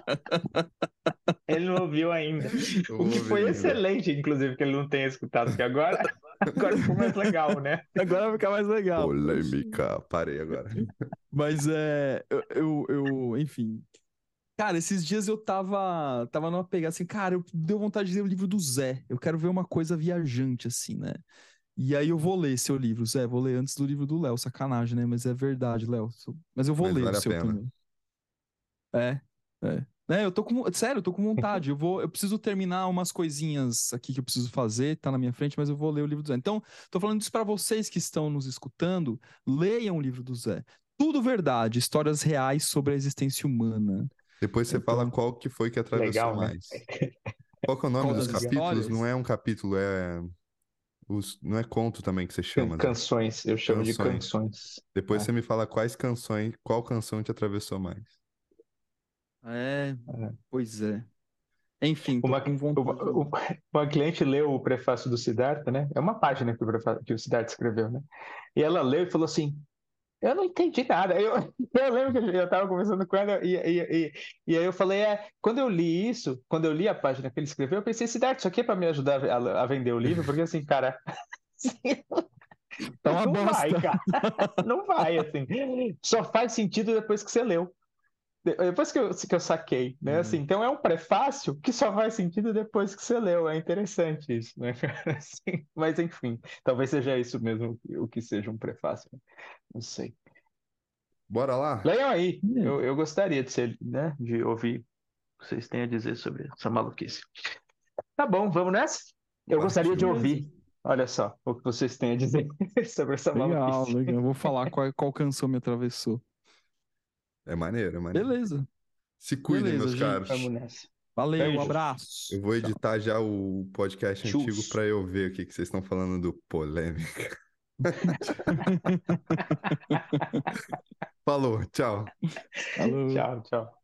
ele não ouviu ainda. o que foi excelente, inclusive, que ele não tenha escutado, porque agora Agora ficou mais legal, né? Agora vai ficar mais legal. Polêmica, parei agora. Mas é. Eu, eu, eu, enfim. Cara, esses dias eu tava, tava numa pegada assim, cara, eu deu vontade de ler o livro do Zé. Eu quero ver uma coisa viajante, assim, né? E aí eu vou ler seu livro, Zé. Vou ler antes do livro do Léo, sacanagem, né? Mas é verdade, Léo. Mas eu vou Mas ler vale o seu primeiro. É, é. É, eu tô com. Sério, eu tô com vontade. Eu vou. Eu preciso terminar umas coisinhas aqui que eu preciso fazer, tá na minha frente, mas eu vou ler o livro do Zé. Então, tô falando isso para vocês que estão nos escutando. Leiam o livro do Zé. Tudo verdade, histórias reais sobre a existência humana. Depois você então... fala qual que foi que atravessou Legal, né? mais. Né? Qual que é o nome dos capítulos? Histórias? Não é um capítulo, é. Os... Não é conto também que você chama. Né? Canções, eu chamo canções. de canções. Depois é. você me fala quais canções, qual canção te atravessou mais. É, é. pois é. Enfim, uma, uma, uma, cliente leu o prefácio do Siddhartha, né? É uma página que o, prefácio, que o Siddhartha escreveu, né? E ela leu e falou assim: Eu não entendi nada. Eu, eu lembro que eu estava conversando com ela e, e, e, e, aí eu falei: É, quando eu li isso, quando eu li a página que ele escreveu, eu pensei: Siddhartha, isso aqui é para me ajudar a, a, vender o livro, porque assim, cara. Tá uma não bosta. vai, cara. Não vai, assim. Só faz sentido depois que você leu. Depois que eu, que eu saquei, né? Uhum. Assim, então é um prefácio que só faz sentido depois que você leu. É interessante isso, né, Assim, mas enfim, talvez seja isso mesmo o que seja um prefácio. Não sei. Bora lá? Leiam aí. Uhum. Eu, eu gostaria de ser, né? De ouvir o que vocês têm a dizer sobre essa maluquice. Tá bom, vamos nessa? Eu gostaria de ouvir Olha só o que vocês têm a dizer sobre essa Legal, maluquice. legal. Eu vou falar qual, qual canção me atravessou. É maneiro, é maneiro. Beleza. Se cuidem, Beleza, meus gente. caros. Vamos nessa. Valeu, Beijo. um abraço. Eu vou editar já o podcast Tchus. antigo para eu ver o que, que vocês estão falando do polêmica. Falou, tchau. Falou. Tchau, tchau.